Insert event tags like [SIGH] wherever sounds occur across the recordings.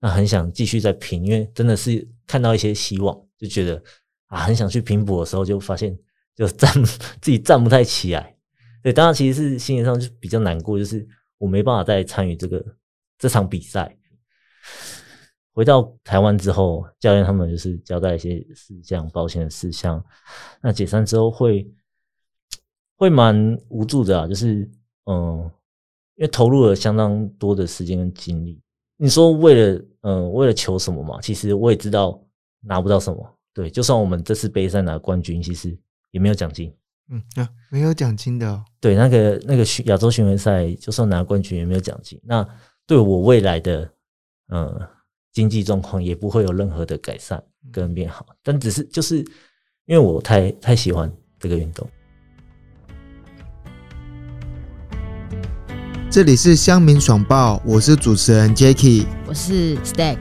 那很想继续再拼，因为真的是看到一些希望，就觉得啊，很想去拼搏的时候，就发现就站 [LAUGHS] 自己站不太起来。对，当然其实是心理上就比较难过，就是我没办法再参与这个这场比赛。回到台湾之后，教练他们就是交代一些事项，保险的事项。那解散之后会会蛮无助的啊，就是嗯，因为投入了相当多的时间跟精力。你说为了嗯为了求什么嘛？其实我也知道拿不到什么。对，就算我们这次杯赛拿冠军，其实也没有奖金。嗯啊，没有奖金的。哦对，那个那个亚洲巡回赛，就算拿冠军也没有奖金。那对我未来的嗯经济状况也不会有任何的改善跟变好。但只是就是因为我太太喜欢这个运动。这里是乡民爽报，我是主持人 Jacky，我是 Stack。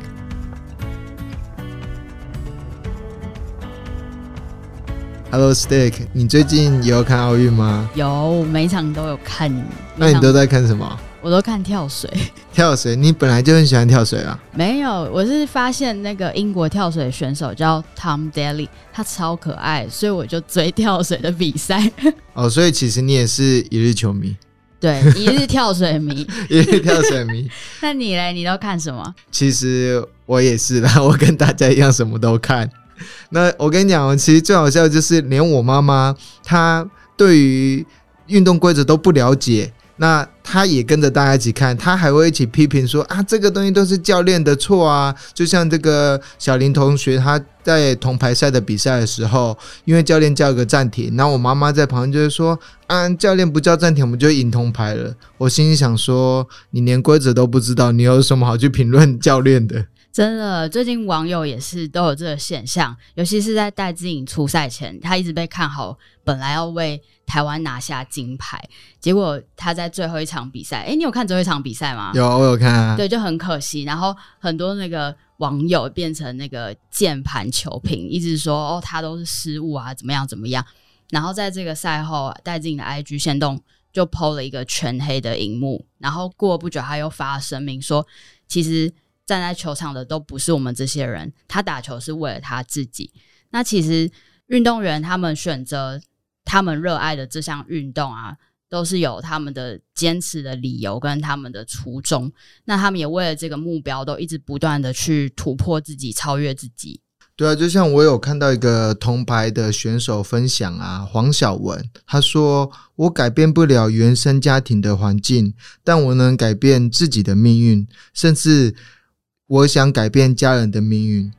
Hello Stack，你最近有看奥运吗？有，每场都有看。那你都在看什么？我都看跳水。[LAUGHS] 跳水，你本来就很喜欢跳水啊？没有，我是发现那个英国跳水选手叫 Tom Daly，他超可爱，所以我就追跳水的比赛。[LAUGHS] 哦，所以其实你也是一日球迷。对，一日跳水迷，[LAUGHS] 一日跳水迷。[LAUGHS] 那你嘞？你都看什么？其实我也是啦，我跟大家一样，什么都看。那我跟你讲，其实最好笑就是，连我妈妈她对于运动规则都不了解。那她也跟着大家一起看，她还会一起批评说啊，这个东西都是教练的错啊。就像这个小林同学，他在铜牌赛的比赛的时候，因为教练叫个暂停，然后我妈妈在旁边就是说啊，教练不叫暂停，我们就赢铜牌了。我心里想说，你连规则都不知道，你有什么好去评论教练的？真的，最近网友也是都有这个现象，尤其是在戴资颖出赛前，他一直被看好，本来要为台湾拿下金牌，结果他在最后一场比赛，哎，你有看最后一场比赛吗？有，我有看。对，就很可惜，然后很多那个网友变成那个键盘球评，一直说哦，他都是失误啊，怎么样怎么样。然后在这个赛后，戴资颖的 IG 线动就 PO 了一个全黑的荧幕，然后过不久他又发声明说，其实。站在球场的都不是我们这些人，他打球是为了他自己。那其实运动员他们选择他们热爱的这项运动啊，都是有他们的坚持的理由跟他们的初衷。那他们也为了这个目标，都一直不断的去突破自己，超越自己。对啊，就像我有看到一个铜牌的选手分享啊，黄晓文他说：“我改变不了原生家庭的环境，但我能改变自己的命运，甚至。”我想改变家人的命运。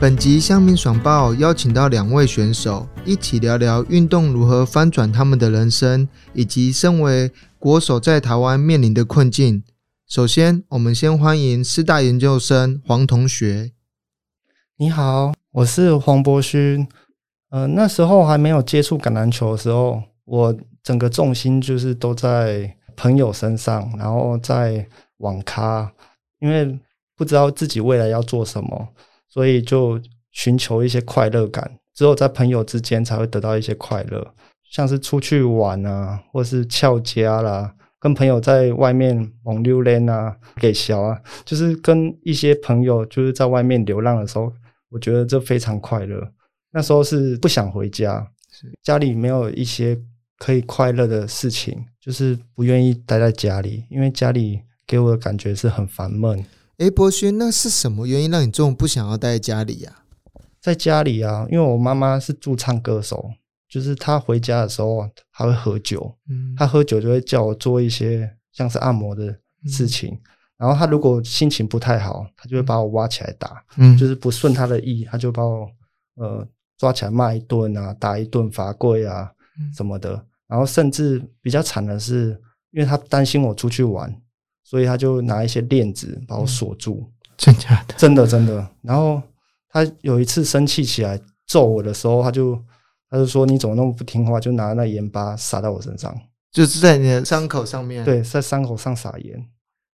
本集《乡民爽报》邀请到两位选手，一起聊聊运动如何翻转他们的人生，以及身为国手在台湾面临的困境。首先，我们先欢迎师大研究生黄同学。你好，我是黄博勋。呃，那时候还没有接触橄榄球的时候，我。整个重心就是都在朋友身上，然后在网咖，因为不知道自己未来要做什么，所以就寻求一些快乐感。只有在朋友之间才会得到一些快乐，像是出去玩啊，或是翘家啦，跟朋友在外面猛溜连啊，给小啊，就是跟一些朋友就是在外面流浪的时候，我觉得这非常快乐。那时候是不想回家，家里没有一些。可以快乐的事情，就是不愿意待在家里，因为家里给我的感觉是很烦闷。哎，博轩，那是什么原因让你这么不想要待在家里呀？在家里啊，因为我妈妈是驻唱歌手，就是她回家的时候，她会喝酒，嗯，她喝酒就会叫我做一些像是按摩的事情。然后她如果心情不太好，她就会把我挖起来打，嗯，就是不顺她的意，她就把我呃抓起来骂一顿啊，打一顿罚跪啊。什么的，然后甚至比较惨的是，因为他担心我出去玩，所以他就拿一些链子把我锁住。真假的？真的真的。然后他有一次生气起来揍我的时候，他就他就说：“你怎么那么不听话？”就拿那盐巴撒到我身上，就是在你的伤口上面。对，在伤口上撒盐。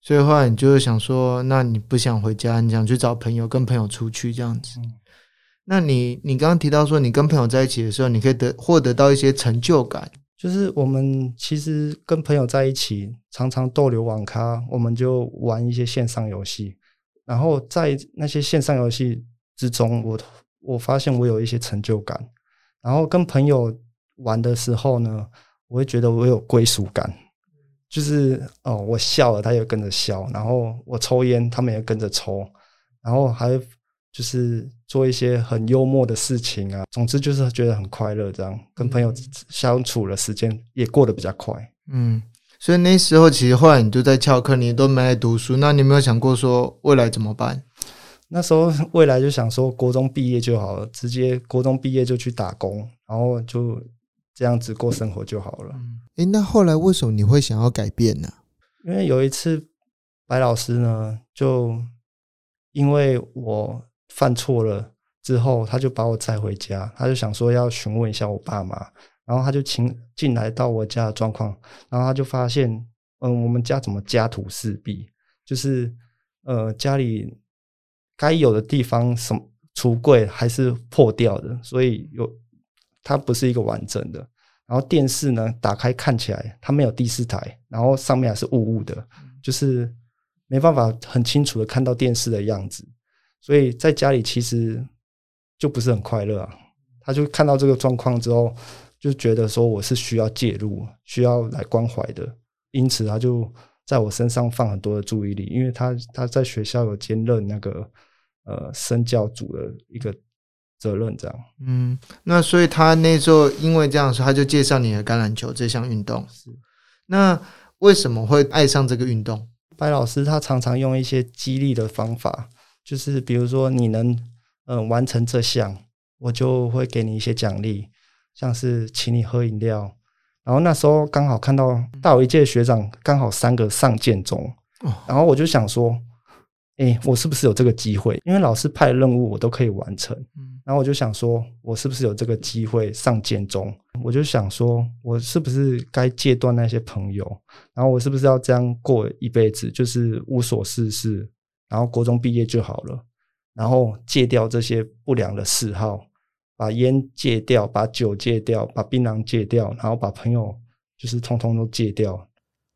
所以后来你就是想说，那你不想回家，你想去找朋友，跟朋友出去这样子。那你你刚刚提到说，你跟朋友在一起的时候，你可以得获得到一些成就感，就是我们其实跟朋友在一起，常常逗留网咖，我们就玩一些线上游戏。然后在那些线上游戏之中，我我发现我有一些成就感。然后跟朋友玩的时候呢，我会觉得我有归属感，就是哦，我笑了，他也跟着笑；然后我抽烟，他们也跟着抽。然后还就是做一些很幽默的事情啊，总之就是觉得很快乐。这样跟朋友相处的时间也过得比较快。嗯，所以那时候其实后来你就在翘课，你都没来读书。那你有没有想过说未来怎么办？那时候 [LAUGHS] 未来就想说，国中毕业就好了，直接国中毕业就去打工，然后就这样子过生活就好了。诶，那后来为什么你会想要改变呢？因为有一次白老师呢，就因为我犯错了之后，他就把我载回家，他就想说要询问一下我爸妈，然后他就请进来到我家的状况，然后他就发现，嗯，我们家怎么家徒四壁，就是呃家里该有的地方，什么橱柜还是破掉的，所以有它不是一个完整的。然后电视呢，打开看起来它没有第四台，然后上面还是雾雾的，就是没办法很清楚的看到电视的样子。所以在家里其实就不是很快乐啊。他就看到这个状况之后，就觉得说我是需要介入、需要来关怀的，因此他就在我身上放很多的注意力，因为他他在学校有兼任那个呃身教组的一个责任，这样。嗯，那所以他那时候因为这样说，他就介绍你的橄榄球这项运动。是，那为什么会爱上这个运动？白老师他常常用一些激励的方法，就是比如说你能嗯、呃完成这项，我就会给你一些奖励，像是请你喝饮料。然后那时候刚好看到大我一届的学长刚好三个上建中，哦然后我就想说，哎、我是不是有这个机会？因为老师派的任务我都可以完成，嗯然后我就想说，我是不是有这个机会上建中？我就想说，我是不是该戒断那些朋友？然后我是不是要这样过一辈子，就是无所事事，然后国中毕业就好了，然后戒掉这些不良的嗜好，把烟戒掉，把酒戒掉，把槟榔戒掉，然后把朋友就是通通都戒掉。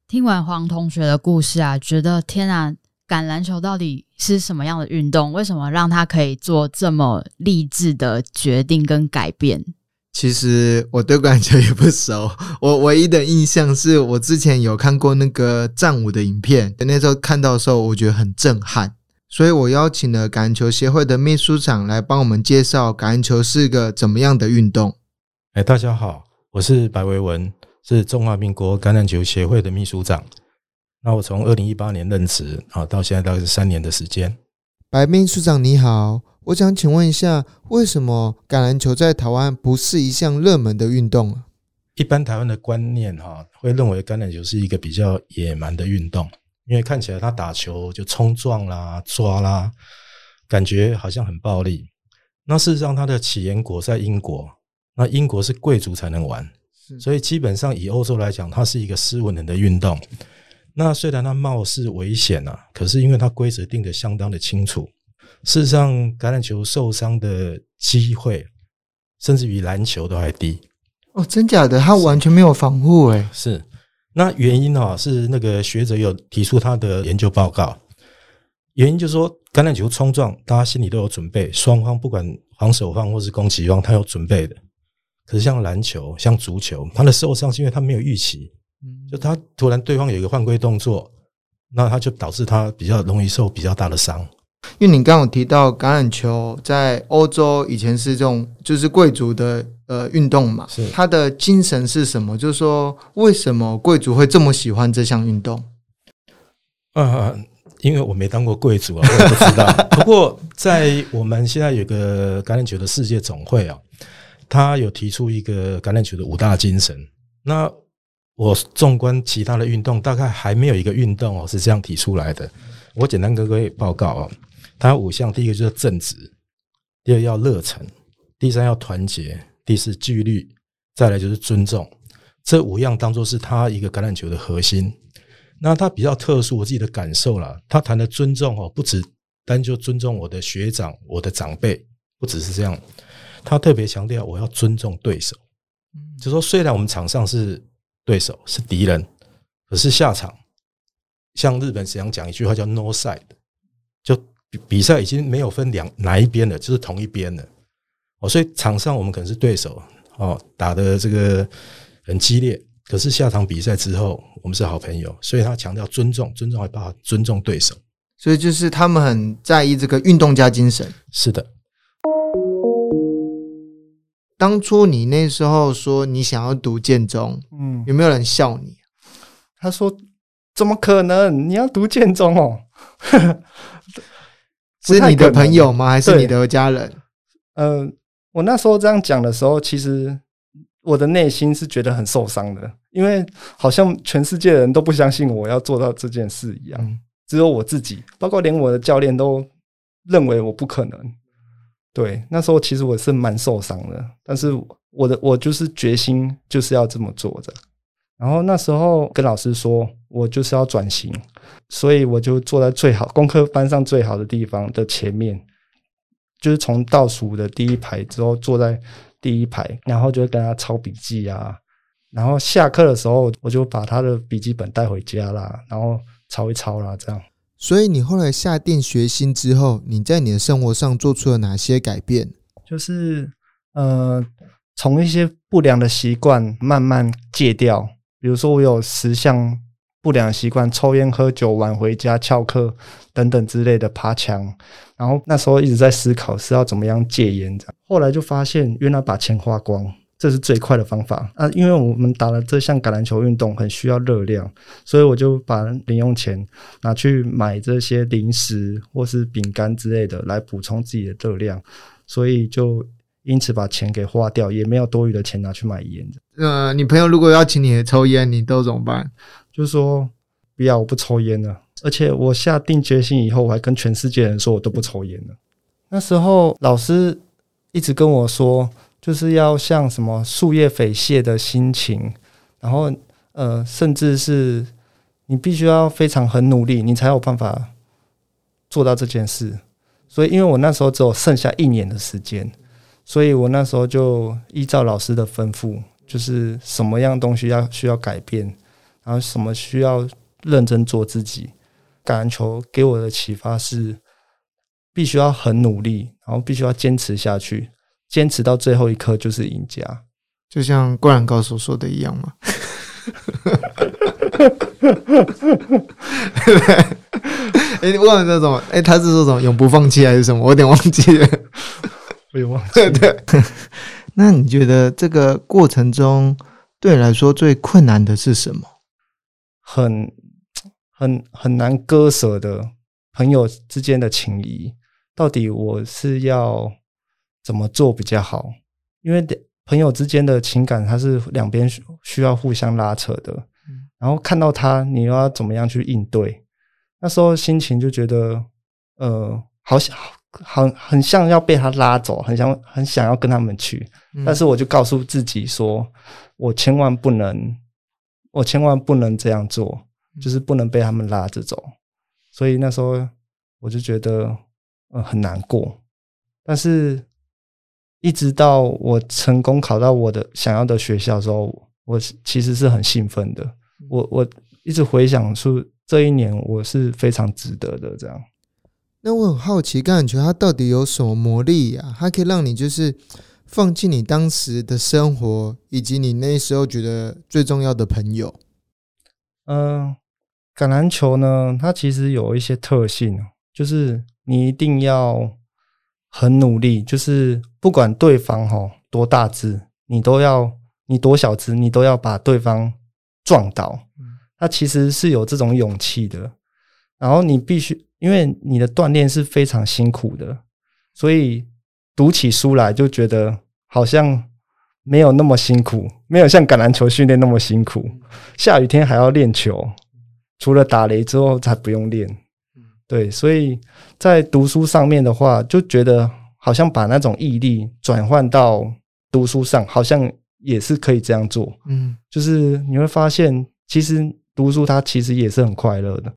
听完黄同学的故事啊，觉得天啊，橄榄球到底是什么样的运动？为什么让他可以做这么励志的决定跟改变？其实我对橄榄球也不熟，[LAUGHS] 我唯一的印象是我之前有看过那个战舞的影片，那时候看到的时候，我觉得很震撼，所以我邀请了橄榄球协会的秘书长来帮我们介绍橄榄球是个怎么样的运动。哎，大家好，我是白维文，是中华民国橄榄球协会的秘书长。那我从二零一八年任职啊，到现在大概是三年的时间。白秘书长你好，我想请问一下，为什么橄榄球在台湾不是一项热门的运动啊？一般台湾的观念哈、会认为橄榄球是一个比较野蛮的运动，因为看起来他打球就冲撞啦、抓啦，感觉好像很暴力。那事实上，它的起源国在英国，那英国是贵族才能玩，所以基本上以欧洲来讲，它是一个斯文人的运动。那虽然它貌似危险啊，可是因为它规则定得相当的清楚，事实上橄榄球受伤的机会，甚至比篮球都还低。哦，真假的，他完全没有防护诶。是，那原因啊是那个学者有提出他的研究报告，原因就是说橄榄球冲撞，大家心里都有准备，双方不管防守方或是攻击方，他有准备的。可是像篮球、像足球，他的受伤是因为他没有预期，就他突然对方有一个犯规动作，那他就导致他比较容易受比较大的伤。因为你刚刚有提到橄榄球在欧洲以前是这种就是贵族的呃运动嘛，是它的精神是什么？就是说为什么贵族会这么喜欢这项运动？啊，因为我没当过贵族啊，我也不知道。[LAUGHS] 不过，在我们现在有个橄榄球的世界总会啊，他有提出一个橄榄球的五大精神。那我纵观其他的运动，大概还没有一个运动哦是这样提出来的。我简单跟各位报告哦，它五项，第一个就是正直，第二要热忱，第三要团结，第四纪律，再来就是尊重。这五样当做是他一个橄榄球的核心。那他比较特殊，我自己的感受啦，他谈的尊重哦，不只单就尊重我的学长、我的长辈，不只是这样，他特别强调我要尊重对手，就说虽然我们场上是对手是敌人，可是下场像日本想讲一句话叫 “no side”，就比比赛已经没有分两哪一边了，就是同一边了。哦，所以场上我们可能是对手哦，打的这个很激烈，可是下场比赛之后，我们是好朋友，所以他强调尊重，尊重还包括尊重对手。所以就是他们很在意这个运动家精神。是的，当初你那时候说你想要读建中，嗯，有没有人笑你？他说怎么可能？你要读建中哦？不是你的朋友吗？还是你的家人？呃，我那时候这样讲的时候，其实我的内心是觉得很受伤的，因为好像全世界的人都不相信我要做到这件事一样，嗯只有我自己，包括连我的教练都认为我不可能。对，那时候其实我是蛮受伤的，但是我的我就是决心就是要这么做的。然后那时候跟老师说，我就是要转型，所以我就坐在最好功课班上最好的地方的前面，就是从倒数的第一排之后坐在第一排，然后就会跟他抄笔记啊。然后下课的时候，我就把他的笔记本带回家啦，然后抄一抄啦，这样。所以你后来下定决心之后，你在你的生活上做出了哪些改变？就是呃，从一些不良的习惯慢慢戒掉。比如说，我有十项不良习惯：抽烟、喝酒、晚回家、翘课等等之类的爬墙。然后那时候一直在思考是要怎么样戒烟，这样。后来就发现，原来把钱花光。这是最快的方法啊！因为我们打了这项橄榄球运动很需要热量，所以我就把零用钱拿去买这些零食或是饼干之类的来补充自己的热量。所以就因此把钱给花掉，也没有多余的钱拿去买烟。呃，你朋友如果要请你抽烟，你都怎么办？就说，不要，我不抽烟了。而且我下定决心以后，我还跟全世界人说我都不抽烟了。那时候老师一直跟我说，就是要像什么树叶匪蟹的心情，然后呃，甚至是你必须要非常很努力，你才有办法做到这件事。所以，因为我那时候只有剩下一年的时间，所以我那时候就依照老师的吩咐，就是什么样东西要需要改变，然后什么需要认真做自己。橄榄球给我的启发是，必须要很努力，然后必须要坚持下去，坚持到最后一刻就是赢家。就像《灌篮高手》说的一样嘛。[LAUGHS] 哎、欸，忘了那种，哎、欸，他是说什么永不放弃还是什么？我有点忘记了。我也忘记对 [LAUGHS] [LAUGHS] 对。那你觉得这个过程中对你来说最困难的是什么？很 [TSK] 很很难割舍的朋友之间的情谊，到底我是要怎么做比较好？因为朋友之间的情感，它是两边需要互相拉扯的。然后看到他，你又要怎么样去应对？那时候心情就觉得，呃，好想，好很像要被他拉走，很想很想要跟他们去。嗯但是我就告诉自己说，我千万不能，我千万不能这样做，就是不能被他们拉着走。所以那时候我就觉得，呃，很难过。但是，一直到我成功考到我的想要的学校的时候，我其实是很兴奋的。我我一直回想出这一年，我是非常值得的。这样，那我很好奇，橄榄球它到底有什么魔力呀、它可以让你就是放弃你当时的生活，以及你那时候觉得最重要的朋友。嗯、橄榄球呢，它其实有一些特性，就是你一定要很努力，就是不管对方哈多大只，你都要你多小只，你都要把对方撞倒。它其实是有这种勇气的。然后你必须，因为你的锻炼是非常辛苦的，所以读起书来就觉得好像没有那么辛苦，没有像橄榄球训练那么辛苦。下雨天还要练球，除了打雷之后才不用练。对，所以在读书上面的话，就觉得好像把那种毅力转换到读书上，好像也是可以这样做。嗯，就是你会发现，其实读书它其实也是很快乐的。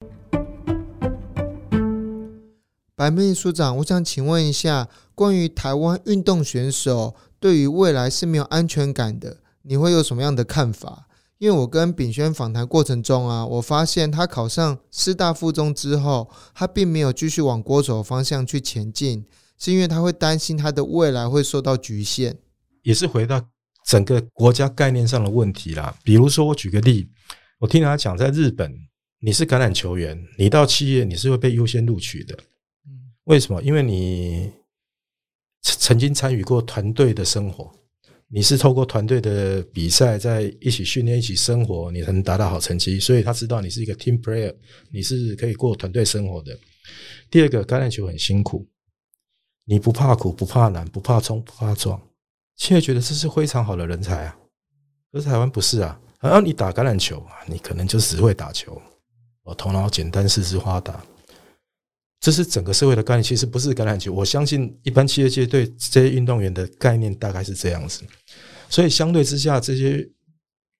白秘书长，我想请问一下，关于台湾运动选手对于未来是没有安全感的，你会有什么样的看法？因为我跟炳轩访谈过程中啊，我发现他考上师大附中之后，他并没有继续往国手方向去前进，是因为他会担心他的未来会受到局限。也是回到整个国家概念上的问题啦。比如说，我举个例，我听他讲，在日本，你是橄榄球员，你到企业你是会被优先录取的。为什么？因为你曾曾经参与过团队的生活，你是透过团队的比赛，在一起训练、一起生活，你才能达到好成绩。所以他知道你是一个 team player，你是可以过团队生活的。第二个，橄榄球很辛苦，你不怕苦、不怕难、不怕冲、不怕撞，企业觉得这是非常好的人才啊。可是台湾不是啊，然后你打橄榄球，你可能就只会打球，我头脑简单、四肢发达。这是整个社会的概念，其实不是橄榄球。我相信一般企业界对这些运动员的概念大概是这样子，所以相对之下，这些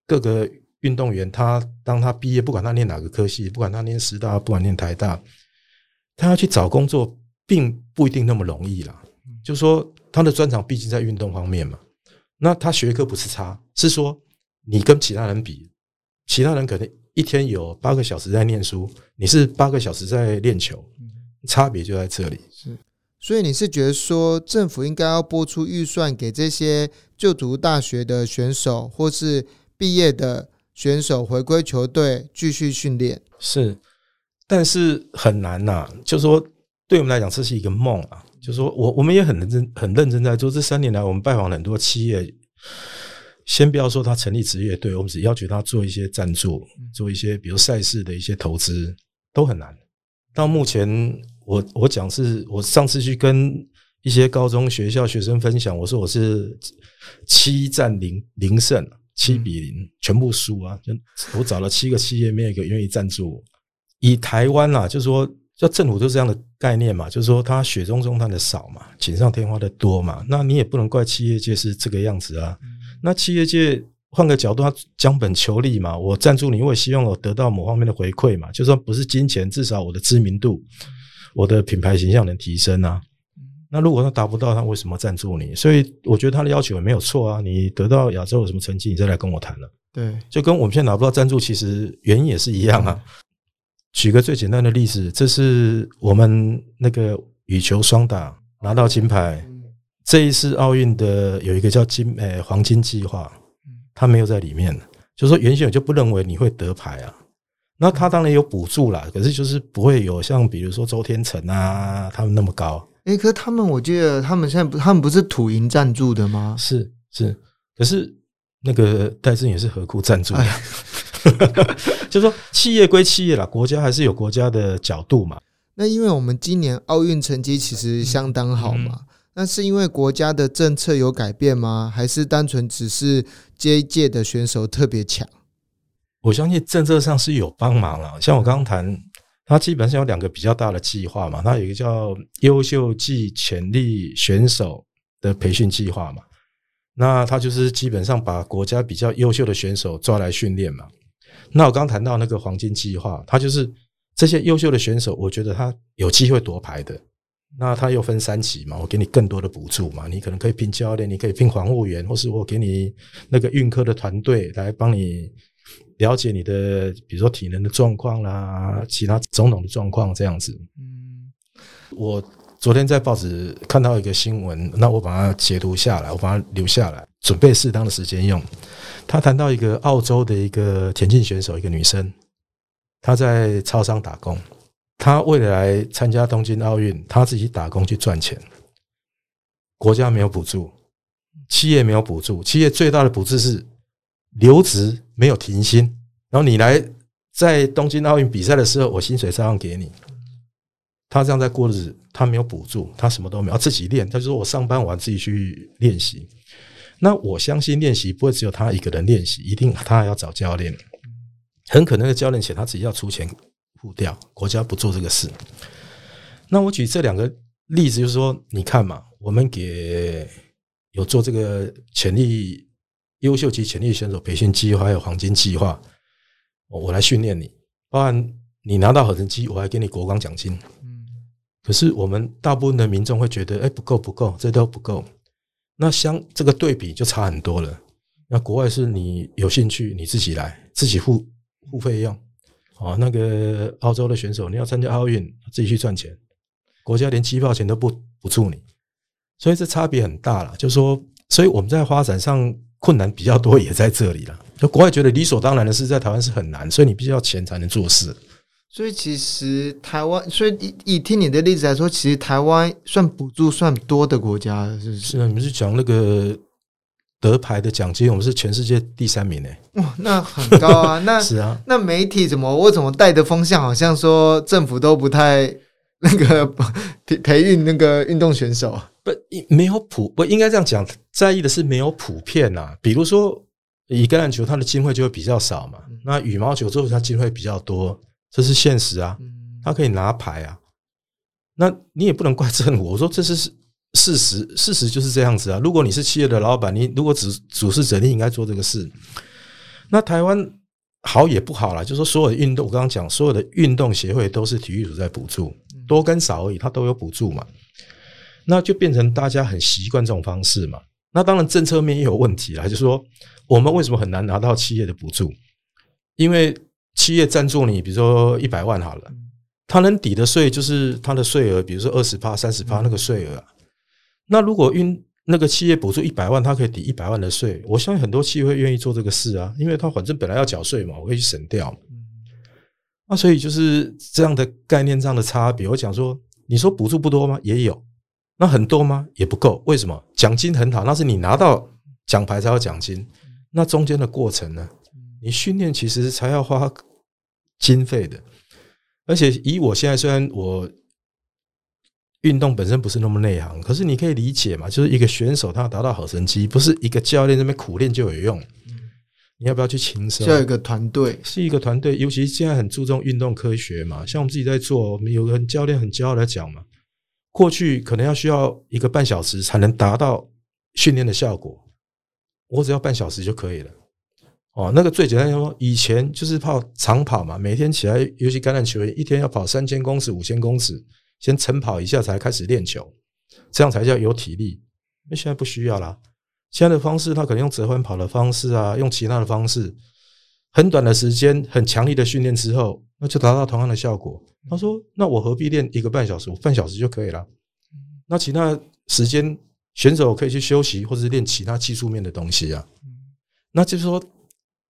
各个运动员，他当他毕业，不管他念哪个科系，不管他念师大，不管念台大，他要去找工作，并不一定那么容易啦。就是说，他的专长毕竟在运动方面嘛，那他学科不是差，是说你跟其他人比，其他人可能一天有八个小时在念书，你是八个小时在练球。差别就在这里。是所以你是觉得说，政府应该要拨出预算给这些就读大学的选手，或是毕业的选手回归球队继续训练？是，但是很难呐、就说对我们来讲，这是一个梦啊。就说我我们也很认真、很认真在做。这三年来，我们拜访了很多企业，先不要说他成立职业队，我们只要求他做一些赞助，做一些比如赛事的一些投资，都很难。到目前，我我讲是我上次去跟一些高中学校学生分享，我说我是七战零零胜，七比零，全部输啊！就我找了七个企业，没有一个愿意赞助我。以台湾啦、就是说，叫政府就这样的概念嘛，就是说他雪中送炭的少嘛，锦上添花的多嘛。那你也不能怪企业界是这个样子啊。那企业界换个角度，他将本求利嘛，我赞助你，我也希望我得到某方面的回馈嘛，就算不是金钱，至少我的知名度、我的品牌形象能提升啊。那如果他达不到，他为什么赞助你？所以我觉得他的要求也没有错啊。你得到亚洲有什么成绩，你再来跟我谈了。对，就跟我们现在拿不到赞助，其实原因也是一样啊。举个最简单的例子，这是我们那个羽球双打拿到金牌，这一次奥运的有一个叫金呃黄金计划，他没有在里面，就是说原先我就不认为你会得牌啊。那他当然有补助啦，可是就是不会有像比如说周天成啊他们那么高。诶，可是他们我记得他们现在不，他们不是土银赞助的吗？是是，可是那个戴正也是何库赞助的，哎 [LAUGHS] 就说企业归企业啦，国家还是有国家的角度嘛。那因为我们今年奥运成绩其实相当好嘛，那是因为国家的政策有改变吗？还是单纯只是这一届的选手特别强？我相信政策上是有帮忙了。像我刚刚谈，它基本上有两个比较大的计划嘛，它有一个叫优秀暨潜力选手的培训计划嘛，那他就是基本上把国家比较优秀的选手抓来训练嘛。那我刚谈到那个黄金计划，它就是这些优秀的选手，我觉得他有机会夺牌的。那他又分三期嘛，我给你更多的补助嘛，你可能可以聘教练，你可以聘防护员，或是我给你那个运科的团队来帮你了解你的，比如说体能的状况啦，其他种种的状况这样子。嗯，我昨天在报纸看到一个新闻，那我把它截图下来，我把它留下来，准备适当的时间用。他谈到一个澳洲的一个田径选手，一个女生，她在超商打工，他为了来参加东京奥运，他自己打工去赚钱，国家没有补助，企业没有补助，企业最大的补助是留职没有停薪，然后你来在东京奥运比赛的时候，我薪水照样给你。他这样在过日子，他没有补助，他什么都没有，自己练。他就说我上班完自己去练习。那我相信练习不会只有他一个人练习，一定他还要找教练。很可能的教练钱他自己要出钱付掉，国家不做这个事。那我举这两个例子，就是说，你看嘛，我们给有做这个潜力优秀级潜力选手培训计划，还有黄金计划，我我来训练你，包含你拿到好成绩，我还给你国光奖金。可是我们大部分的民众会觉得，哎，不够不够，这都不够。那相这个对比就差很多了。那国外是你有兴趣你自己来，自己付付费用。哦，那个澳洲的选手，你要参加奥运，自己去赚钱，国家连机票钱都不补助你，所以这差别很大了。就说，所以我们在发展上困难比较多，也在这里了。就国外觉得理所当然的事，在台湾是很难，所以你必须要钱才能做事。所以其实台湾，所以以以听你的例子来说，其实台湾算补助算多的国家了，是不是？是啊，你们是讲那个得牌的奖金，我们是全世界第三名呢。哇，那很高啊！那 [LAUGHS] 是啊，那媒体怎么我怎么带的风向，好像说政府都不太那个 [LAUGHS] 培培育那个运动选手。不，没有普不应该这样讲，在意的是没有普遍呐。比如说，以橄榄球，它的机会就会比较少嘛。那羽毛球之后，它机会比较多。这是现实啊，它可以拿牌啊，那你也不能怪政府。我说这是事实，事实就是这样子啊。如果你是企业的老板，你如果主主事者，你应该做这个事。那台湾好也不好啦，就说所有的运动，我刚刚讲，所有的运动协会都是体育组在补助，多跟少而已，它都有补助嘛。那就变成大家很习惯这种方式嘛。那当然政策面也有问题啦，就是说我们为什么很难拿到企业的补助？因为企业赞助你，比如说一百万好了，他能抵的税就是他的税额，比如说二十趴、三十趴那个税额。那如果运那个企业补助一百万，他可以抵一百万的税，我相信很多企业会愿意做这个事啊，因为他反正本来要缴税嘛，我可以省掉。那所以就是这样的概念上的差别。我讲说，你说补助不多吗？也有。那很多吗？也不够。为什么？奖金很好，那是你拿到奖牌才有奖金。那中间的过程呢？你训练其实才要花经费的，而且以我现在虽然我运动本身不是那么内行，可是你可以理解嘛，就是一个选手他要达到好成绩，不是一个教练那边苦练就有用。你要不要去轻松？要一个团队，是一个团队，尤其现在很注重运动科学嘛。像我们自己在做，我们有个教练很骄傲的讲嘛，过去可能要需要一个半小时才能达到训练的效果，我只要半小时就可以了。哦，那个最简单说，以前就是跑长跑嘛，每天起来，尤其橄榄球员一天要跑三千公尺、五千公尺，先晨跑一下才开始练球，这样才叫有体力。那现在不需要啦，现在的方式，他可能用折返跑的方式啊，用其他的方式，很短的时间，很强力的训练之后，那就达到同样的效果。他说：“那我何必练一个半小时？我半小时就可以了。那其他时间选手可以去休息，或者是练其他技术面的东西啊。那就是说。”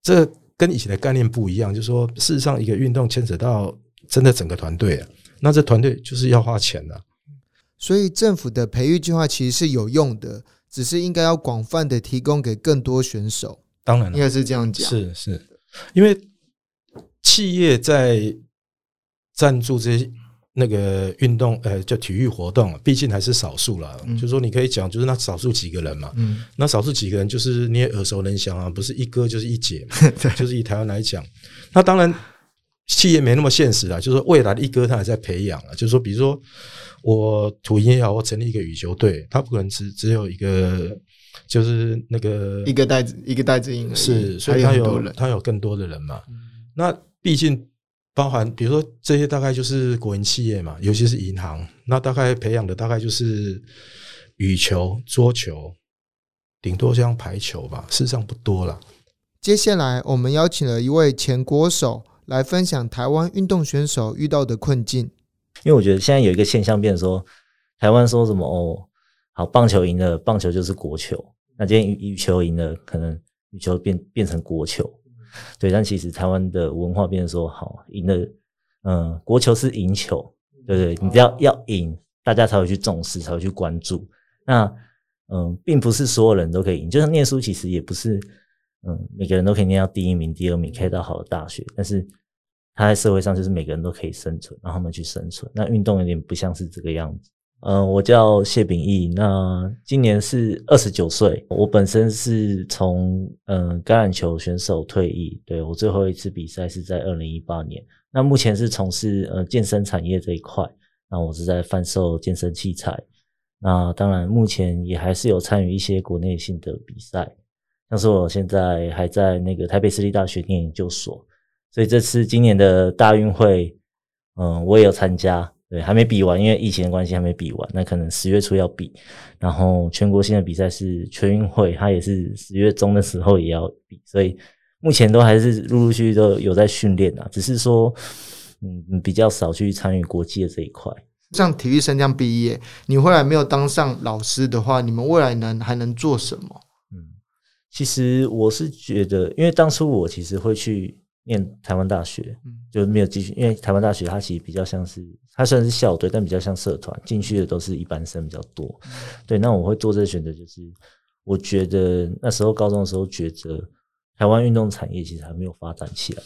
这跟以前的概念不一样，就是说，事实上，一个运动牵扯到真的整个团队啊，那这团队就是要花钱的。所以，政府的培育计划其实是有用的，只是应该要广泛的提供给更多选手。当然，应该是这样讲。是是，因为企业在赞助这些。那个运动，呃，叫体育活动，毕竟还是少数了。就说你可以讲，就是那少数几个人嘛。嗯，那少数几个人，就是你也耳熟能详啊，不是一哥就是一姐嘛。[LAUGHS] 对，就是以台湾来讲，那当然企业没那么现实啊。就是说未来的一哥他还在培养啊。就是说，比如说我土银也好，我成立一个羽球队，他不可能只只有一个，就是那个一个袋子一个袋子赢是，所以他有他有更多的人嘛。那毕竟。包含比如说这些大概就是国营企业嘛，尤其是银行，那大概培养的大概就是羽球、桌球，顶多像排球吧，事实上不多了。接下来我们邀请了一位前国手来分享台湾运动选手遇到的困境。因为我觉得现在有一个现象，变说台湾说什么哦，好棒球赢了，棒球就是国球；那今天羽羽球赢了，可能羽球变变成国球。对，但其实台湾的文化变成说，好赢了，嗯，国球是赢球，对不对，你只要要赢，大家才会去重视，才会去关注。那嗯，并不是所有人都可以赢，就像念书，其实也不是，嗯，每个人都可以念到第一名、第二名，可以到好的大学。但是他在社会上，就是每个人都可以生存，让他们去生存。那运动有点不像是这个样子。嗯，我叫谢炳义，那今年是二十九岁。我本身是从嗯橄榄球选手退役，对我最后一次比赛是在二零一八年。那目前是从事呃健身产业这一块，那我是在贩售健身器材。那当然，目前也还是有参与一些国内性的比赛，像是我现在还在那个台北私立大学念研究所，所以这次今年的大运会，嗯，我也有参加。对，还没比完，因为疫情的关系还没比完，那可能十月初要比，然后全国性的比赛是全运会，它也是十月中的时候也要比，所以目前都还是陆陆续续都有在训练啊，只是说嗯比较少去参与国际的这一块。像体育生这样毕业，你未来没有当上老师的话，你们未来能还能做什么？嗯，其实我是觉得，因为当初我其实会去念台湾大学，嗯就没有继续，因为台湾大学它其实比较像是，它虽然是校队，但比较像社团，进去的都是一般生比较多。对，那我会做这个选择，就是我觉得那时候高中的时候，觉得台湾运动产业其实还没有发展起来，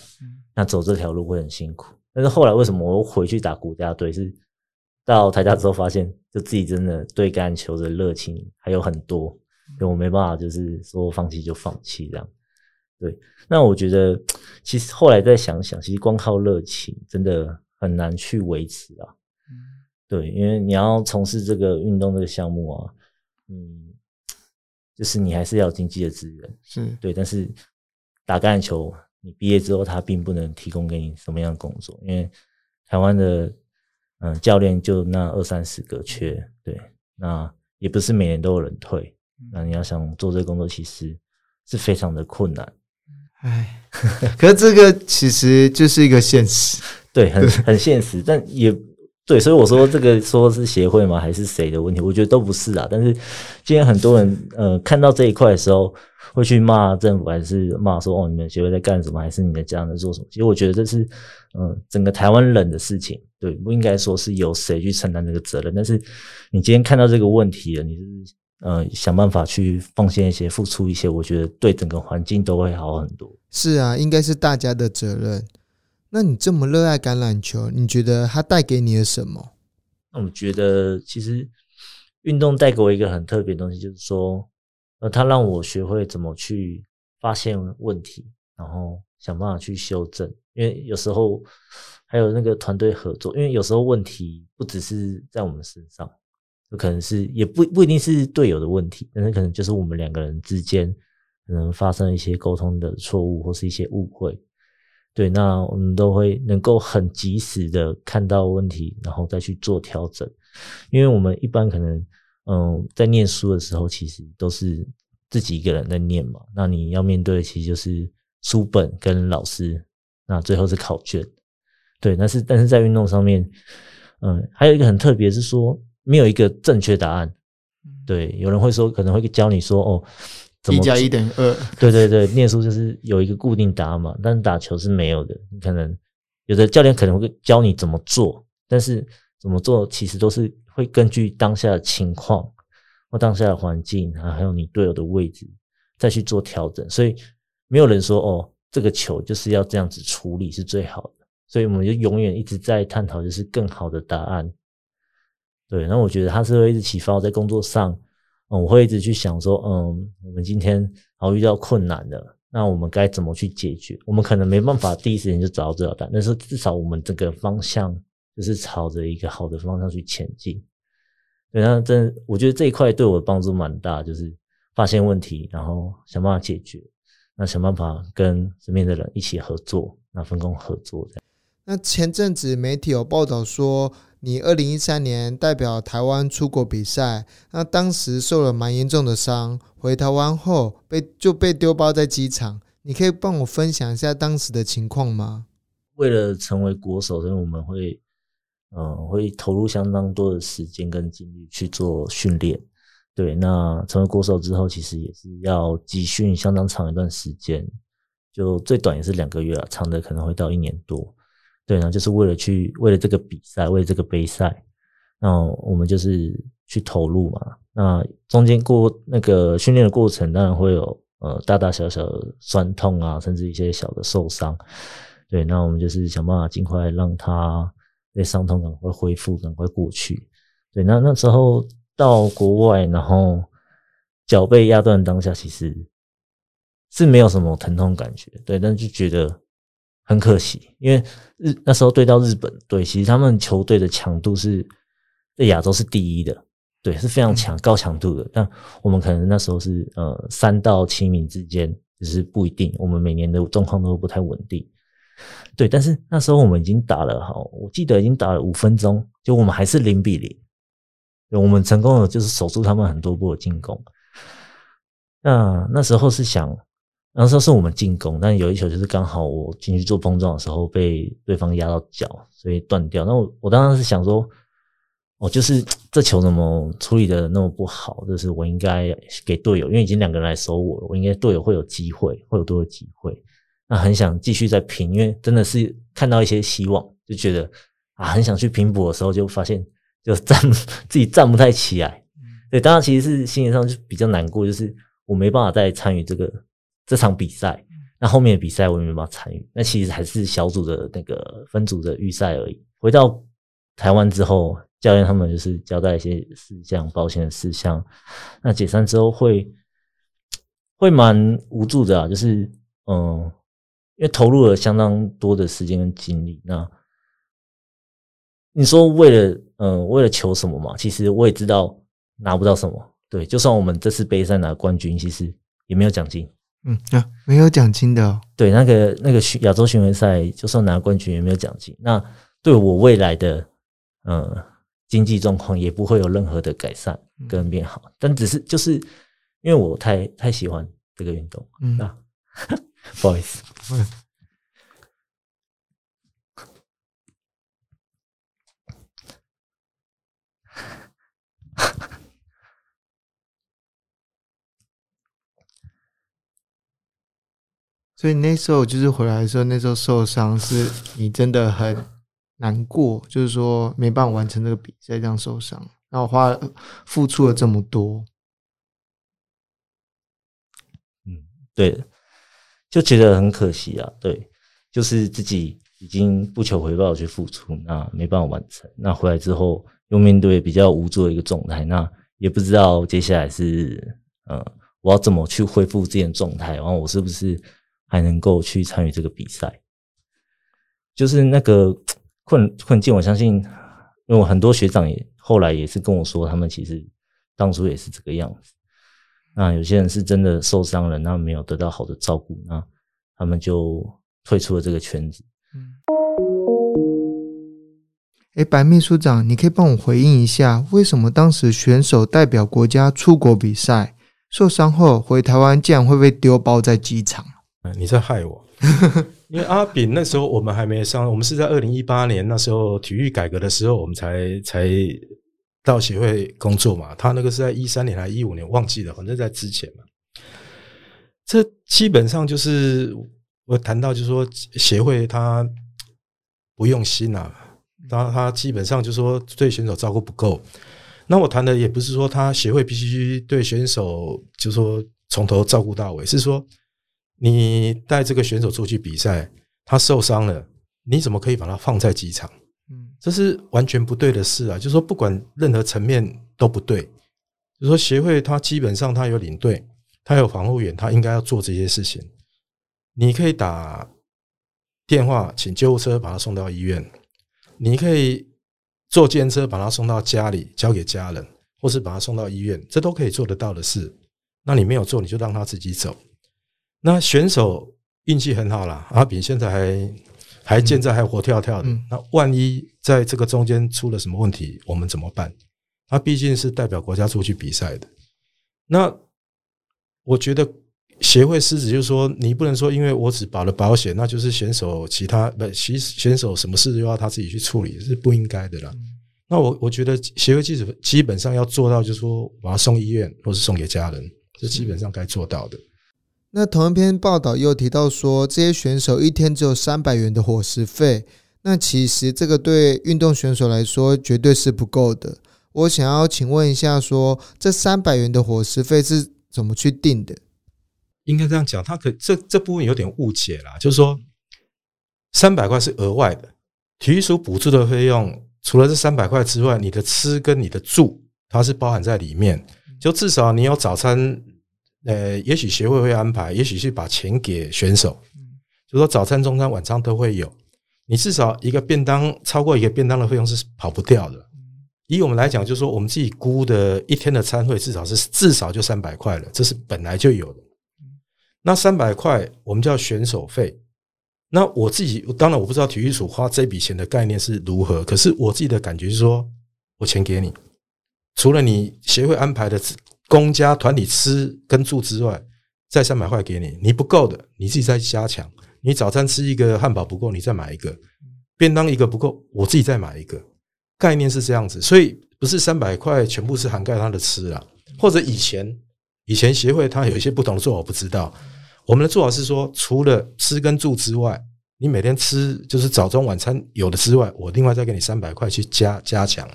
那走这条路会很辛苦。但是后来为什么我又回去打国家队？是到台大之后发现，就自己真的对橄榄球的热情还有很多，所以我没办法就是说放弃就放弃这样。对，那我觉得其实后来再想想，其实光靠热情真的很难去维持啊。嗯对，因为你要从事这个运动这个项目啊，嗯，就是你还是要有经济的资源，是对，但是打橄榄球，你毕业之后，他并不能提供给你什么样的工作，因为台湾的嗯教练就那二三十个缺，对，那也不是每年都有人退，那你要想做这个工作，其实是非常的困难，唉，[LAUGHS] 可是这个其实就是一个现实。对，很很现实，但也对，所以我说这个说是协会吗，还是谁的问题？我觉得都不是啊。但是今天很多人呃看到这一块的时候，会去骂政府，还是骂说哦你们协会在干什么，还是你的家人在做什么？其实我觉得这是嗯、呃整个台湾人的事情，对，不应该说是由谁去承担这个责任。但是你今天看到这个问题了，你是呃想办法去奉献一些、付出一些，我觉得对整个环境都会好很多。是啊，应该是大家的责任。那你这么热爱橄榄球，你觉得它带给你了什么？那我觉得其实运动带给我一个很特别的东西，就是说，呃，它让我学会怎么去发现问题，然后想办法去修正。因为有时候还有那个团队合作，因为有时候问题不只是在我们身上，有可能是也不不一定是队友的问题，但是可能就是我们两个人之间可能发生一些沟通的错误或是一些误会。对，那我们都会能够很及时的看到问题，然后再去做调整。因为我们一般可能，嗯，在念书的时候，其实都是自己一个人在念嘛。那你要面对的其实就是书本跟老师，那最后是考卷。对，但是但是在运动上面，嗯，还有一个很特别是说，没有一个正确答案。对，有人会说可能会教你说，哦，怎么一加一等于二，[LAUGHS] 对对对，念书就是有一个固定答案嘛，但是打球是没有的。你可能有的教练可能会教你怎么做，但是怎么做其实都是会根据当下的情况或当下的环境啊，还有你队友的位置再去做调整。所以没有人说哦，这个球就是要这样子处理是最好的。所以我们就永远一直在探讨就是更好的答案。对，那我觉得他是会一直启发我在工作上。嗯，我会一直去想说，嗯，我们今天好遇到困难了，那我们该怎么去解决？我们可能没办法第一时间就找到这条答案，但是至少我们这个方向就是朝着一个好的方向去前进。对，那真我觉得这一块对我的帮助蛮大，就是发现问题，然后想办法解决，那想办法跟身边的人一起合作，那分工合作这样。那前阵子媒体有报道说，你二零一三年代表台湾出国比赛，那当时受了蛮严重的伤，回台湾后被就被丢包在机场。你可以帮我分享一下当时的情况吗？为了成为国手，所以我们会，嗯、会投入相当多的时间跟精力去做训练。对，那成为国手之后，其实也是要集训相当长一段时间，就最短也是两个月啊，长的可能会到一年多。对，然后就是为了去为了这个比赛，为了这个杯赛，那我们就是去投入嘛。那中间过那个训练的过程，当然会有呃大大小小的酸痛啊，甚至一些小的受伤。对，那我们就是想办法尽快让他那伤痛赶快恢复，赶快过去。对，那那时候到国外，然后脚被压断当下，其实是没有什么疼痛感觉，对，但就觉得很可惜，因为日那时候对到日本队，其实他们球队的强度是在亚洲是第一的，对，是非常强、高强度的。但我们可能那时候是呃三到七名之间，只是不一定，我们每年的状况都不太稳定。对，但是那时候我们已经打了，好，我记得已经打了五分钟，就我们还是零比零。我们成功的就是守住他们很多波的进攻。那那时候是想，那时候是我们进攻，但有一球就是刚好我进去做碰撞的时候被对方压到脚，所以断掉。那我我当时是想说，哦，就是这球怎么处理的那么不好？就是我应该给队友，因为已经两个人来守我了，我应该队友会有机会，会有多的机会。那很想继续再拼，因为真的是看到一些希望，就觉得啊，很想去拼搏的时候，就发现就站 [LAUGHS] 自己站不太起来。对，当然其实是心理上就比较难过，就是我没办法再参与这个这场比赛。那后面的比赛我也没办法参与。那其实还是小组的那个分组的预赛而已。回到台湾之后，教练他们就是交代一些事项，保险的事项。那解散之后会会蛮无助的啊，就是嗯。因为投入了相当多的时间跟精力，那你说为了嗯为了求什么嘛？其实我也知道拿不到什么。对，就算我们这次杯赛拿冠军，其实也没有奖金。嗯啊，没有奖金的。对，那个那个亚洲巡回赛，就算拿冠军也没有奖金。那对我未来的嗯经济状况也不会有任何的改善跟变好。但只是就是因为我太太喜欢这个运动，嗯啊。[LAUGHS] 不好意思，所以那时候就是回来的时候，那时候受伤是你真的很难过，就是说没办法完成这个比赛，这样受伤，然后花付出了这么多。嗯，对。就觉得很可惜啊，对，就是自己已经不求回报去付出，那没办法完成，那回来之后又面对比较无助的一个状态，那也不知道接下来是，呃，我要怎么去恢复这件状态，然后我是不是还能够去参与这个比赛？就是那个困困境，我相信，因为我很多学长也后来也是跟我说，他们其实当初也是这个样子。那有些人是真的受伤了，那没有得到好的照顾，那他们就退出了这个圈子。嗯，哎，白秘书长，你可以帮我回应一下，为什么当时选手代表国家出国比赛受伤后回台湾，竟然会被丢包在机场？你在害我，[LAUGHS] 因为阿炳那时候我们还没上，我们是在二零一八年那时候体育改革的时候，我们才才。到协会工作嘛，他那个是在一三年还是一五年，忘记了，反正在之前嘛。这基本上就是我谈到，就是说协会他不用心啊，他他基本上就是说对选手照顾不够。那我谈的也不是说他协会必须对选手就是说从头照顾到尾，是说你带这个选手出去比赛，他受伤了，你怎么可以把他放在机场？嗯这是完全不对的事啊！就是说，不管任何层面都不对。就说协会他基本上他有领队，他有防护员，他应该要做这些事情。你可以打电话请救护车把他送到医院，你可以坐电车把他送到家里交给家人，或是把他送到医院，这都可以做得到的事。那你没有做，你就让他自己走。那选手运气很好啦，阿炳现在还。还健在，还活跳跳的。那万一在这个中间出了什么问题，我们怎么办？他毕竟是代表国家出去比赛的。那我觉得协会失职，就是说你不能说，因为我只保了保险，那就是选手其他不，其选手什么事都要他自己去处理，是不应该的啦。那我我觉得协会记者基本上要做到，就是说把他送医院，或是送给家人，这基本上该做到的。那同一篇报道又提到说，这些选手一天只有三百元的伙食费。那其实这个对运动选手来说绝对是不够的。我想要请问一下，说这三百元的伙食费是怎么去定的？应该这样讲，他可这这部分有点误解啦，就是说三百块是额外的，体育署补助的费用，除了这三百块之外，你的吃跟你的住，它是包含在里面。就至少你有早餐。呃，也许协会会安排，也许是把钱给选手，就说早餐、中餐、晚餐都会有。你至少一个便当超过一个便当的费用是跑不掉的。以我们来讲，就是说我们自己估的一天的餐费至少是至少就三百块了，这是本来就有的。那三百块我们叫选手费，那我自己当然我不知道体育署花这笔钱的概念是如何，可是我自己的感觉是说，我钱给你，除了你协会安排的公家团体吃跟住之外，再三百块给你，你不够的你自己再加强。你早餐吃一个汉堡不够，你再买一个；便当一个不够，我自己再买一个。概念是这样子，所以不是三百块全部是涵盖他的吃啊，或者以前以前协会它有一些不同的做法，我不知道。我们的做法是说，除了吃跟住之外，你每天吃就是早中晚餐有的之外，我另外再给你三百块去加加强。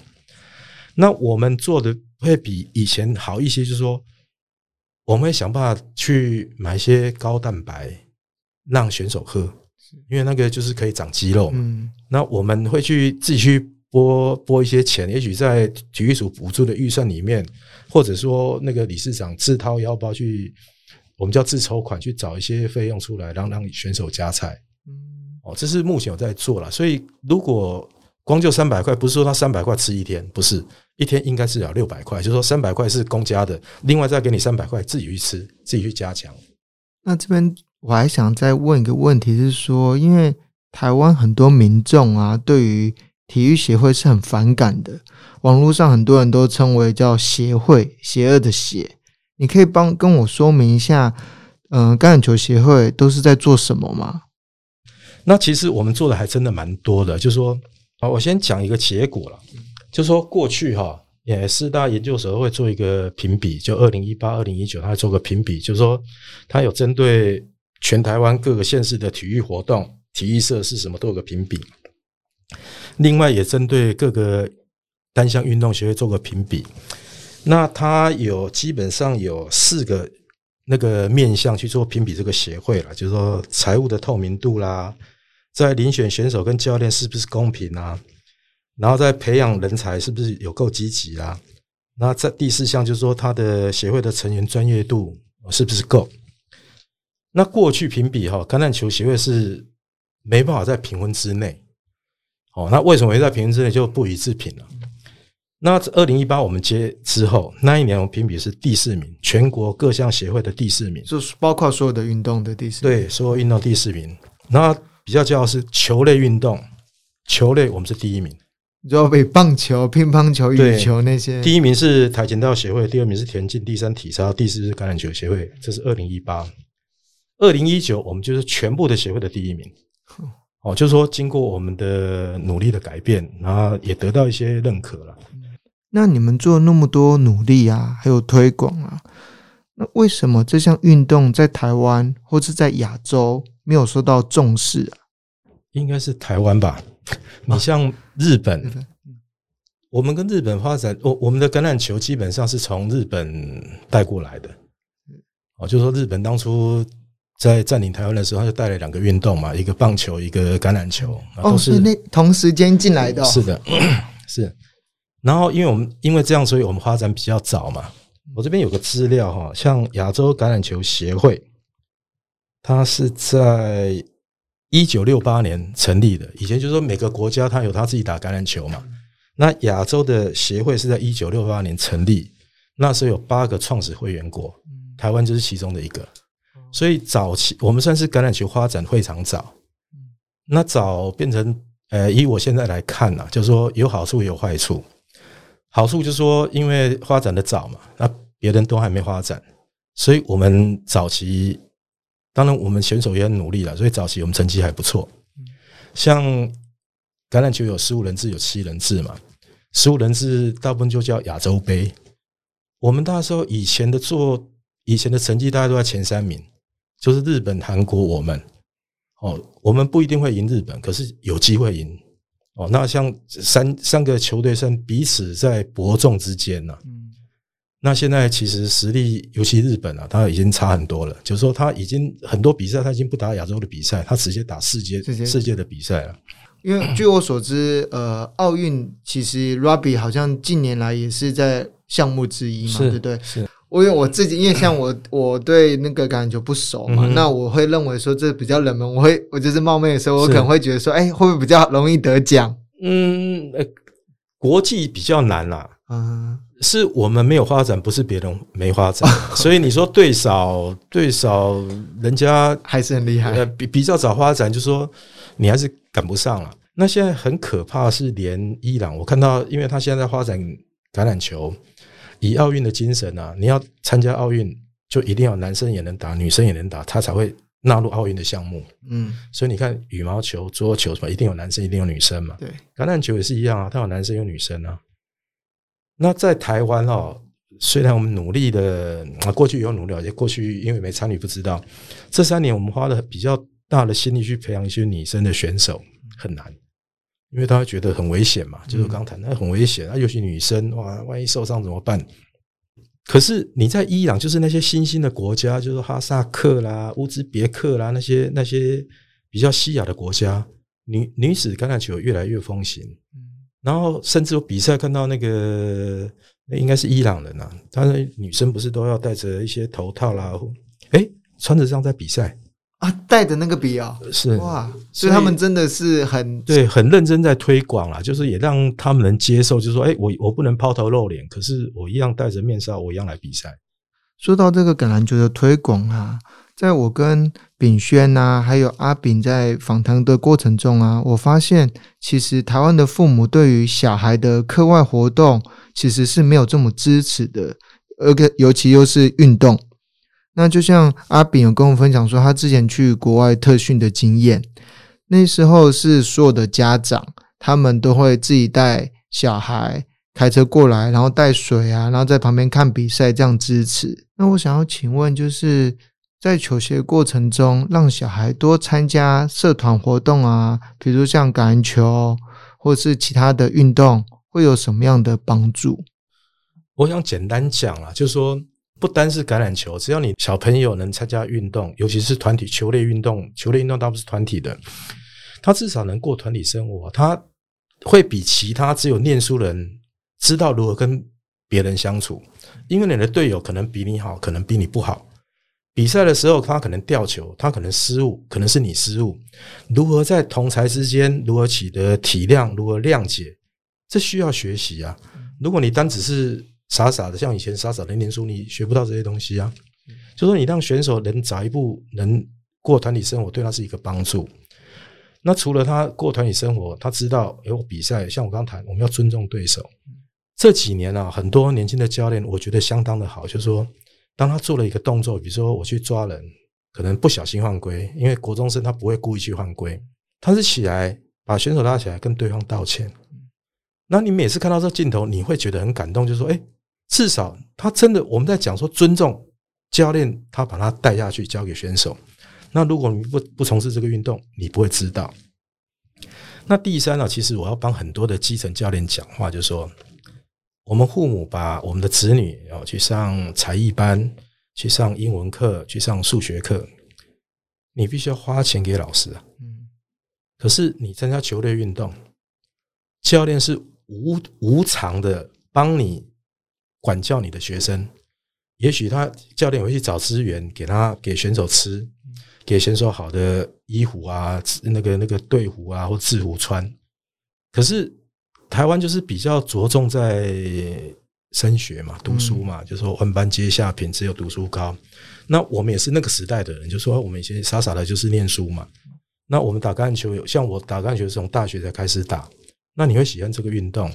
那我们做的会比以前好一些，就是说，我们会想办法去买一些高蛋白让选手喝，因为那个就是可以长肌肉嘛。那我们会去自己去拨拨一些钱，也许在体育署补助的预算里面，或者说那个理事长自掏腰包去。我们叫自筹款去找一些费用出来，让让选手加菜。嗯，哦，这是目前我在做了。所以如果光就三百块，不是说他三百块吃一天，不是一天应该是要六百块，就是说三百块是公家的，另外再给你三百块自己去吃，自己去加强。那这边我还想再问一个问题，是说，因为台湾很多民众啊，对于体育协会是很反感的，网络上很多人都称为叫协会，邪恶的邪。你可以帮跟我说明一下，嗯，橄榄球协会都是在做什么吗？那其实我们做的还真的蛮多的，就是说，啊，我先讲一个结果了，就是说过去哈，也四大研究所会做一个评比，就二零一八、二零一九，他做个评比，就是说，他有针对全台湾各个县市的体育活动、体育设施什么都有个评比，另外也针对各个单项运动协会做个评比。那它有基本上有四个那个面向去做评比这个协会了，就是说财务的透明度啦，在遴选选手跟教练是不是公平啊？然后在培养人才是不是有够积极啊？那在第四项就是说他的协会的成员专业度是不是够？那过去评比哈，橄榄球协会是没办法在评分之内。哦，那为什么会在评分之内就不予置评了？那二零一八我们接之后，那一年我们评比是第四名，全国各项协会的第四名，就是包括所有的运动的第四名。对，所有运动第四名。那比较骄傲是球类运动，球类我们是第一名。你知道比棒球、乒乓球、羽球那些，第一名是跆拳道协会，第二名是田径，第三体操，第四是橄榄球协会。这是二零一八。二零一九我们就是全部的协会的第一名。[LAUGHS] 哦，就是说经过我们的努力的改变，然后也得到一些认可了。那你们做那么多努力啊，还有推广啊，那为什么这项运动在台湾或是在亚洲没有受到重视啊？应该是台湾吧。你像日本，我们跟日本发展，我我们的橄榄球基本上是从日本带过来的。哦，就说日本当初在占领台湾的时候，他就带了两个运动嘛，一个棒球，一个橄榄球，都是那同时间进来的。是的，[CLEARS THROAT] 是。然后，因为我们因为这样，所以我们发展比较早嘛。我这边有个资料哈，像亚洲橄榄球协会，它是在一九六八年成立的。以前就是说每个国家它有它自己打橄榄球嘛。那亚洲的协会是在一九六八年成立，那时候有八个创始会员国，台湾就是其中的一个。所以早期我们算是橄榄球发展非常早。那早变成呃，以我现在来看呢，就是说有好处也有坏处。好处就是说，因为发展的早嘛，那别人都还没发展，所以我们早期，当然我们选手也很努力了，所以早期我们成绩还不错。像橄榄球有十五人制，有七人制嘛，十五人制大部分就叫亚洲杯。我们那时候以前的做，以前的成绩大家都在前三名，就是日本、韩国，我们哦，我们不一定会赢日本，可是有机会赢。哦，那像三三个球队算彼此在伯仲之间呢。那现在其实实力，尤其日本啊，他已经差很多了。就是说，他已经很多比赛，他已经不打亚洲的比赛，他直接打世界世界的比赛了。因为据我所知，呃，奥运其实 Rugby 好像近年来也是在项目之一嘛，对不对？是。我因为我自己，因为像我，我对那个橄榄球不熟嘛，那我会认为说这比较冷门，我会我就是冒昧的时候，我可能会觉得说，哎，会不会比较容易得奖？嗯，呃，国际比较难啦。嗯，是我们没有发展，不是别人没发展。[LAUGHS] 所以你说对少对少，人家还是很厉害。呃，比比较早发展，就说你还是赶不上了。那现在很可怕，是连伊朗，我看到，因为他现在在发展橄榄球，以奥运的精神啊，你要参加奥运，就一定要男生也能打，女生也能打，他才会纳入奥运的项目。嗯，所以你看羽毛球、桌球什么，一定有男生，一定有女生嘛。对，橄榄球也是一样啊，他有男生有女生啊。那在台湾哦，虽然我们努力的啊，过去有努力，而且过去因为没参与不知道。这三年我们花了比较大的心力去培养一些女生的选手，很难，因为大家觉得很危险嘛，就是刚谈那很危险，那尤其女生哇，万一受伤怎么办？可是你在伊朗，就是那些新兴的国家，就是哈萨克啦、乌兹别克啦，那些那些比较西亚的国家，女女子橄榄球越来越风行。然后甚至有比赛看到那个，那应该是伊朗人呐。他的女生不是都要戴着一些头套啦？哎，穿着这样在比赛啊，戴着那个笔啊，是哇，所以他们真的是很对，很认真在推广啦，就是也让他们能接受，就是说，哎，我我不能抛头露脸，可是我一样戴着面纱，我一样来比赛。说到这个橄榄球的推广啊。在我跟炳轩呐，还有阿炳在访谈的过程中啊，我发现其实台湾的父母对于小孩的课外活动其实是没有这么支持的，而且尤其又是运动。那就像阿炳有跟我分享说，他之前去国外特训的经验，那时候是所有的家长他们都会自己带小孩开车过来，然后带水啊，然后在旁边看比赛这样支持。那我想要请问就是。在求学过程中，让小孩多参加社团活动啊，比如像橄榄球或是其他的运动，会有什么样的帮助？我想简单讲啊，就是说，不单是橄榄球，只要你小朋友能参加运动，尤其是团体球类运动，球类运动倒不是团体的，他至少能过团体生活，他会比其他只有念书人知道如何跟别人相处，因为你的队友可能比你好，可能比你不好。比赛的时候，他可能掉球，他可能失误，可能是你失误。如何在同才之间如何取得体谅，如何谅解，这需要学习啊！如果你单只是傻傻的，像以前傻傻的念书，你学不到这些东西啊。就说你让选手能早一步能过团体生活，对他是一个帮助。那除了他过团体生活，他知道有比赛，像我刚谈，我们要尊重对手。这几年啊，很多年轻的教练，我觉得相当的好，就是说。当他做了一个动作，比如说我去抓人，可能不小心犯规，因为国中生他不会故意去犯规，他是起来把选手拉起来跟对方道歉。那你每次看到这镜头，你会觉得很感动，就是说，哎，至少他真的我们在讲说尊重教练，他把他带下去交给选手。那如果你不不从事这个运动，你不会知道。那第三呢，其实我要帮很多的基层教练讲话，就是说。我们父母把我们的子女要去上才艺班，去上英文课，去上数学课，你必须要花钱给老师啊。嗯。可是你参加球类运动，教练是无无偿的帮你管教你的学生。也许他教练会去找资源给他给选手吃，给选手好的衣服啊，那个那个队服啊或制服穿。可是。台湾就是比较着重在升学嘛，读书嘛，就说万般皆下品，只有读书高。那我们也是那个时代的人，就说我们以前傻傻的，就是念书嘛。那我们打橄榄球，像我打橄榄球是从大学才开始打。那你会喜欢这个运动？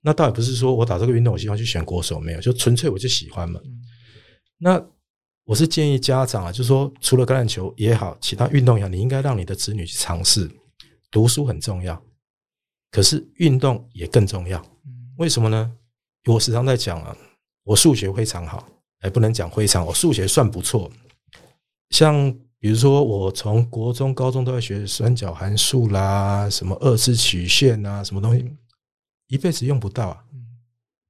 那倒也不是说我打这个运动，我希望去选国手，没有，就纯粹我就喜欢嘛。那我是建议家长啊，就说除了橄榄球也好，其他运动也好，你应该让你的子女去尝试。读书很重要。可是运动也更重要，为什么呢？我时常在讲啊，我数学非常好，哎，不能讲非常，我数学算不错。像比如说，我从国中、高中都在学三角函数啦，什么二次曲线啊，什么东西，一辈子用不到啊。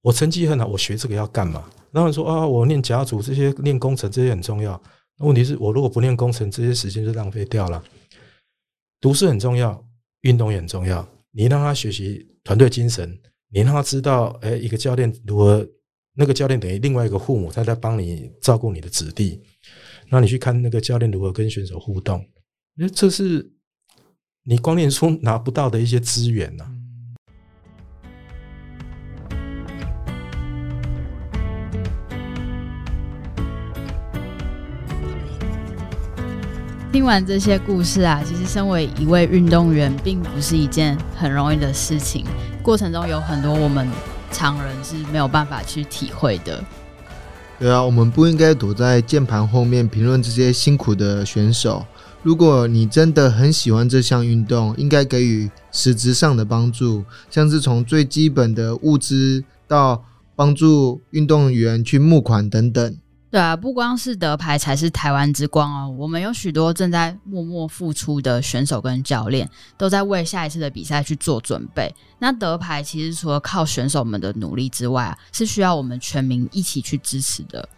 我成绩很好，我学这个要干嘛？然后说啊，我念甲组这些，念工程这些很重要。那问题是我如果不念工程，这些时间就浪费掉了。读书很重要，运动也很重要。你让他学习团队精神，你让他知道，哎，一个教练如何，那个教练等于另外一个父母，他在帮你照顾你的子弟。那你去看那个教练如何跟选手互动，那这是你光念书拿不到的一些资源呐。听完这些故事啊，其实身为一位运动员，并不是一件很容易的事情，过程中有很多我们常人是没有办法去体会的。对啊，我们不应该躲在键盘后面评论这些辛苦的选手。如果你真的很喜欢这项运动，应该给予实质上的帮助，像是从最基本的物资到帮助运动员去募款等等。对啊，不光是德牌才是台湾之光哦，我们有许多正在默默付出的选手跟教练，都在为下一次的比赛去做准备。那德牌其实除了靠选手们的努力之外，是需要我们全民一起去支持的。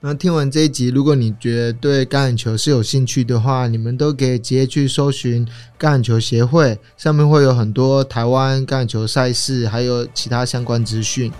那听完这一集，如果你觉得对橄榄球是有兴趣的话，你们都可以直接去搜寻橄榄球协会，上面会有很多台湾橄榄球赛事，还有其他相关资讯。